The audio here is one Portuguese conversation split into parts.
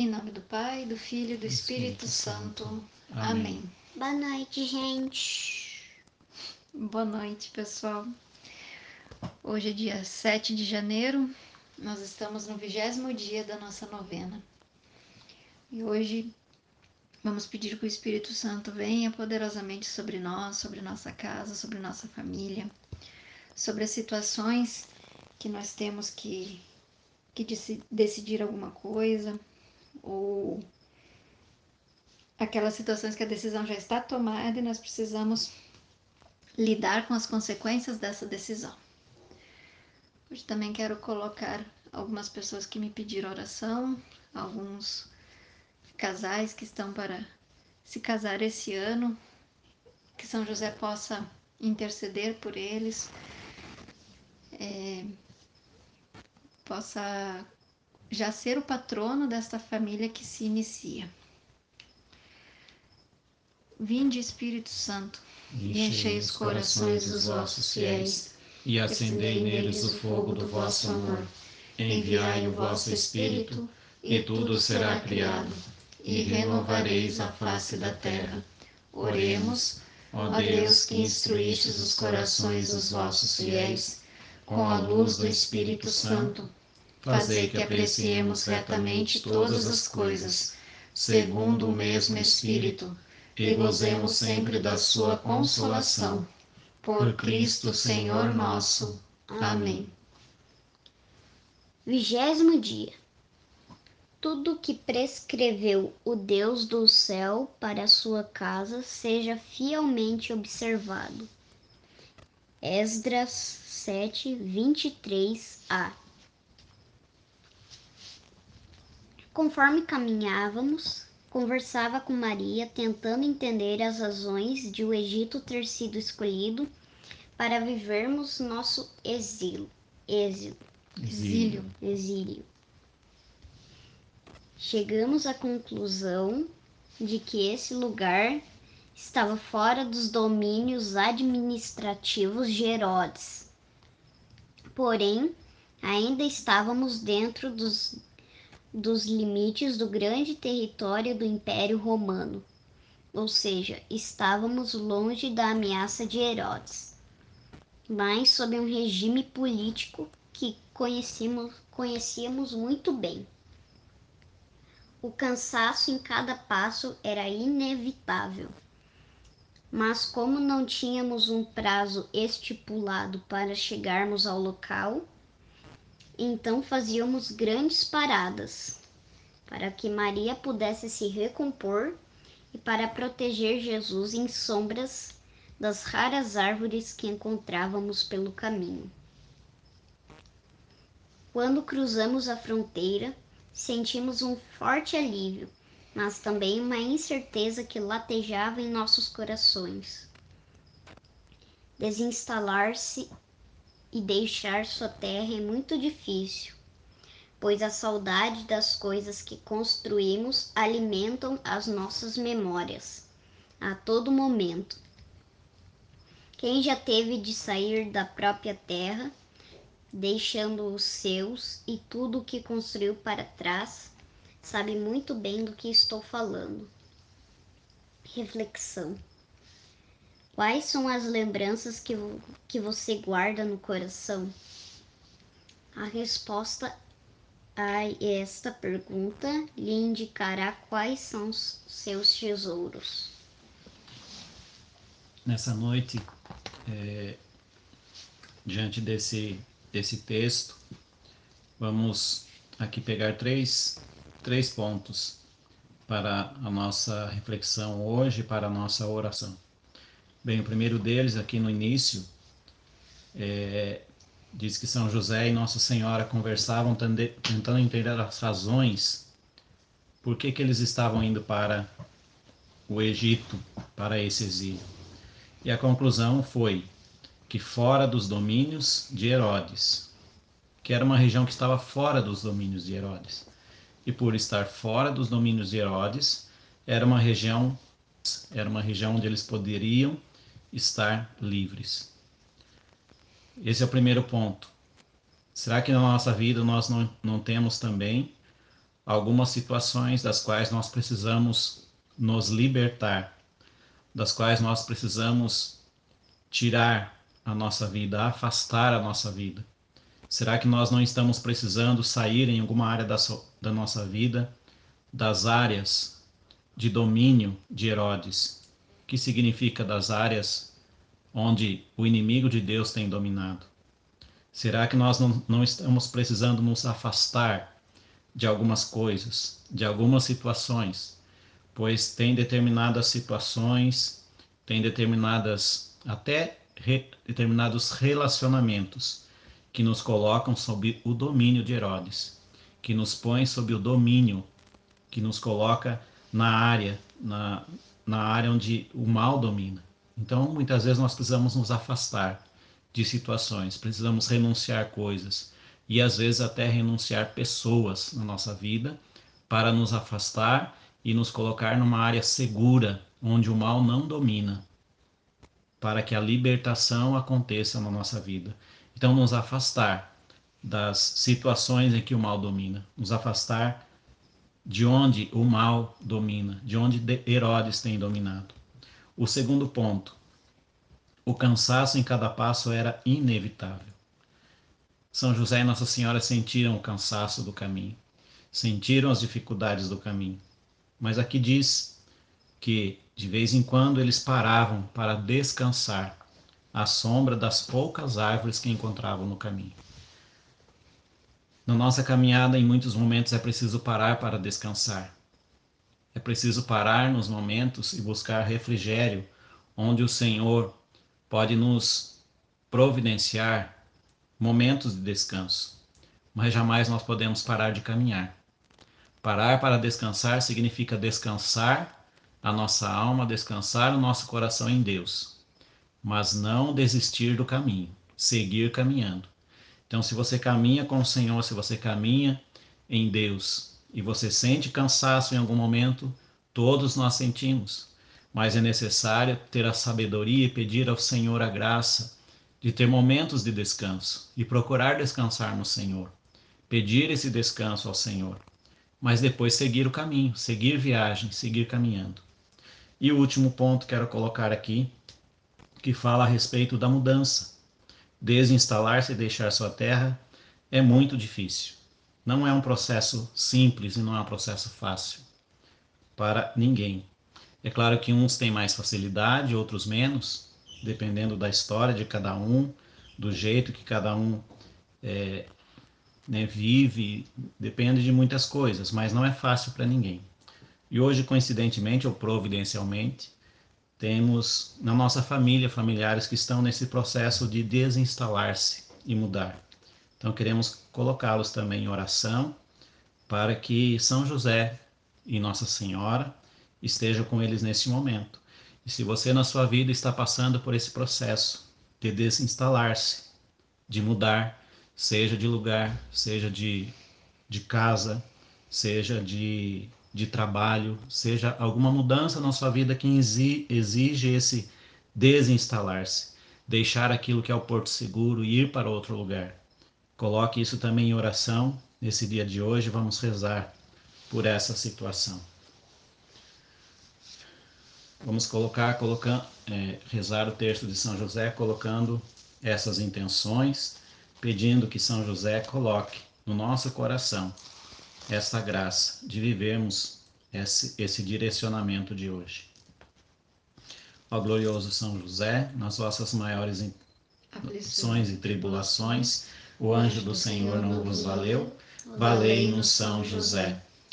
Em nome do Pai, do Filho e do Espírito, Espírito Santo. Santo. Amém. Amém. Boa noite, gente. Boa noite, pessoal. Hoje é dia 7 de janeiro, nós estamos no vigésimo dia da nossa novena. E hoje vamos pedir que o Espírito Santo venha poderosamente sobre nós, sobre nossa casa, sobre nossa família, sobre as situações que nós temos que, que decidir alguma coisa, ou aquelas situações que a decisão já está tomada e nós precisamos lidar com as consequências dessa decisão. Hoje também quero colocar algumas pessoas que me pediram oração, alguns casais que estão para se casar esse ano, que São José possa interceder por eles, é, possa já ser o patrono desta família que se inicia. Vinde, Espírito Santo, e enchei os corações dos vossos fiéis, e acendei neles o fogo do vosso amor. Enviai o vosso Espírito, e tudo será criado, e renovareis a face da terra. Oremos, ó Deus que instruístes os corações dos vossos fiéis, com a luz do Espírito Santo fazei que apreciemos retamente todas as coisas, segundo o mesmo Espírito, e gozemos sempre da sua consolação. Por Cristo Senhor nosso. Amém. Vigésimo dia. Tudo que prescreveu o Deus do céu para a sua casa seja fielmente observado. Esdras 7, 23a Conforme caminhávamos, conversava com Maria, tentando entender as razões de o Egito ter sido escolhido para vivermos nosso exílio. Exílio. Exílio. Exílio. Chegamos à conclusão de que esse lugar estava fora dos domínios administrativos de Herodes. Porém, ainda estávamos dentro dos dos limites do grande território do Império Romano, ou seja, estávamos longe da ameaça de Herodes, mas sob um regime político que conhecíamos, conhecíamos muito bem. O cansaço em cada passo era inevitável. Mas, como não tínhamos um prazo estipulado para chegarmos ao local, então fazíamos grandes paradas para que Maria pudesse se recompor e para proteger Jesus em sombras das raras árvores que encontrávamos pelo caminho. Quando cruzamos a fronteira, sentimos um forte alívio, mas também uma incerteza que latejava em nossos corações. Desinstalar-se e deixar sua terra é muito difícil, pois a saudade das coisas que construímos alimentam as nossas memórias a todo momento. Quem já teve de sair da própria terra, deixando os seus e tudo o que construiu para trás, sabe muito bem do que estou falando. Reflexão. Quais são as lembranças que, que você guarda no coração? A resposta a esta pergunta lhe indicará quais são os seus tesouros. Nessa noite, é, diante desse, desse texto, vamos aqui pegar três, três pontos para a nossa reflexão hoje, para a nossa oração. Bem, o primeiro deles, aqui no início, é, diz que São José e Nossa Senhora conversavam tentando entender as razões por que, que eles estavam indo para o Egito, para esse exílio. E a conclusão foi que fora dos domínios de Herodes, que era uma região que estava fora dos domínios de Herodes, e por estar fora dos domínios de Herodes, era uma região era uma região onde eles poderiam estar livres. Esse é o primeiro ponto. Será que na nossa vida nós não, não temos também algumas situações das quais nós precisamos nos libertar, das quais nós precisamos tirar a nossa vida, afastar a nossa vida? Será que nós não estamos precisando sair em alguma área da, so, da nossa vida das áreas de domínio de Herodes, que significa das áreas onde o inimigo de Deus tem dominado? Será que nós não, não estamos precisando nos afastar de algumas coisas, de algumas situações? Pois tem determinadas situações, tem determinadas, até re, determinados relacionamentos que nos colocam sob o domínio de Herodes, que nos põe sob o domínio, que nos coloca na área, na, na área onde o mal domina. Então, muitas vezes nós precisamos nos afastar de situações, precisamos renunciar coisas e às vezes até renunciar pessoas na nossa vida para nos afastar e nos colocar numa área segura onde o mal não domina, para que a libertação aconteça na nossa vida. Então, nos afastar das situações em que o mal domina, nos afastar de onde o mal domina, de onde Herodes tem dominado. O segundo ponto, o cansaço em cada passo era inevitável. São José e Nossa Senhora sentiram o cansaço do caminho, sentiram as dificuldades do caminho. Mas aqui diz que de vez em quando eles paravam para descansar à sombra das poucas árvores que encontravam no caminho. Na nossa caminhada, em muitos momentos, é preciso parar para descansar. É preciso parar nos momentos e buscar refrigério onde o Senhor pode nos providenciar momentos de descanso, mas jamais nós podemos parar de caminhar. Parar para descansar significa descansar a nossa alma, descansar o nosso coração em Deus, mas não desistir do caminho, seguir caminhando. Então, se você caminha com o Senhor, se você caminha em Deus e você sente cansaço em algum momento, todos nós sentimos mas é necessário ter a sabedoria e pedir ao Senhor a graça de ter momentos de descanso e procurar descansar no Senhor. Pedir esse descanso ao Senhor, mas depois seguir o caminho, seguir viagem, seguir caminhando. E o último ponto que quero colocar aqui, que fala a respeito da mudança. Desinstalar-se e deixar sua terra é muito difícil. Não é um processo simples e não é um processo fácil para ninguém. É claro que uns têm mais facilidade, outros menos, dependendo da história de cada um, do jeito que cada um é, né, vive, depende de muitas coisas, mas não é fácil para ninguém. E hoje, coincidentemente ou providencialmente, temos na nossa família familiares que estão nesse processo de desinstalar-se e mudar. Então, queremos colocá-los também em oração para que São José e Nossa Senhora esteja com eles neste momento. E se você na sua vida está passando por esse processo de desinstalar-se, de mudar, seja de lugar, seja de, de casa, seja de, de trabalho, seja alguma mudança na sua vida que exige esse desinstalar-se, deixar aquilo que é o porto seguro e ir para outro lugar. Coloque isso também em oração nesse dia de hoje. Vamos rezar por essa situação. Vamos colocar, é, rezar o texto de São José, colocando essas intenções, pedindo que São José coloque no nosso coração essa graça de vivermos esse, esse direcionamento de hoje. Ó glorioso São José, nas vossas maiores aflições e tribulações, o anjo do Senhor não vos valeu, valei-nos São José.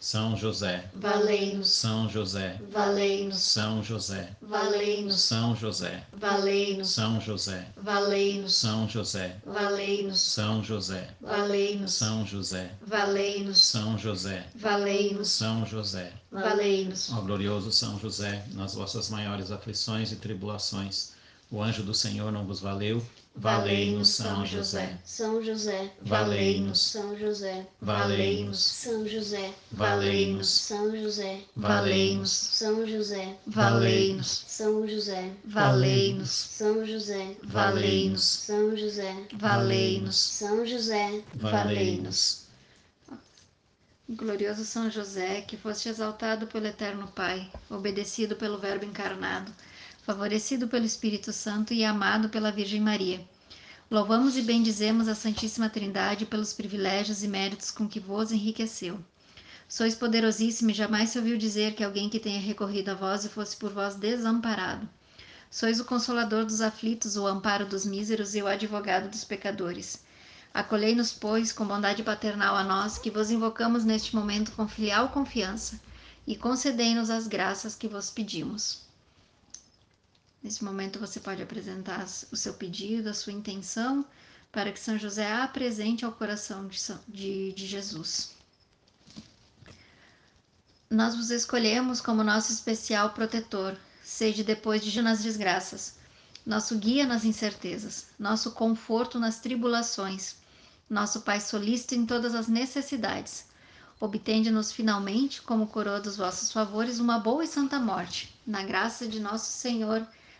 São José, Valei-nos, São José, valei-nos, São José, valei-nos, São José, valei-nos, São José, valei-nos, São José, valei-nos, São José, valei-nos, São José, valei-nos, São José, valei-nos, São José. valei-nos. Ó glorioso São José, nas vossas maiores aflições e tribulações, o anjo do Senhor não vos valeu? Valei-nos, São José. São José, Valei-nos, São José, valei-nos, São José, valei-nos, São José, valei-nos, São José, Valei-nos, São José, valei-nos, São José, valei-nos, São José, valei-nos. São José, valei-nos. Glorioso São José, que foste exaltado pelo Eterno Pai, obedecido pelo Verbo encarnado, favorecido pelo Espírito Santo e amado pela Virgem Maria. Louvamos e bendizemos a Santíssima Trindade pelos privilégios e méritos com que vos enriqueceu. Sois poderosíssimo e jamais se ouviu dizer que alguém que tenha recorrido a vós e fosse por vós desamparado. Sois o consolador dos aflitos, o amparo dos míseros e o advogado dos pecadores. Acolhei-nos, pois, com bondade paternal a nós, que vos invocamos neste momento com filial confiança, e concedei-nos as graças que vos pedimos. Nesse momento você pode apresentar o seu pedido, a sua intenção, para que São José apresente ao coração de, São- de, de Jesus. Nós vos escolhemos como nosso especial protetor, sede depois de nas desgraças, nosso guia nas incertezas, nosso conforto nas tribulações, nosso Pai solícito em todas as necessidades. Obtende-nos finalmente, como coroa dos vossos favores, uma boa e santa morte. Na graça de nosso Senhor,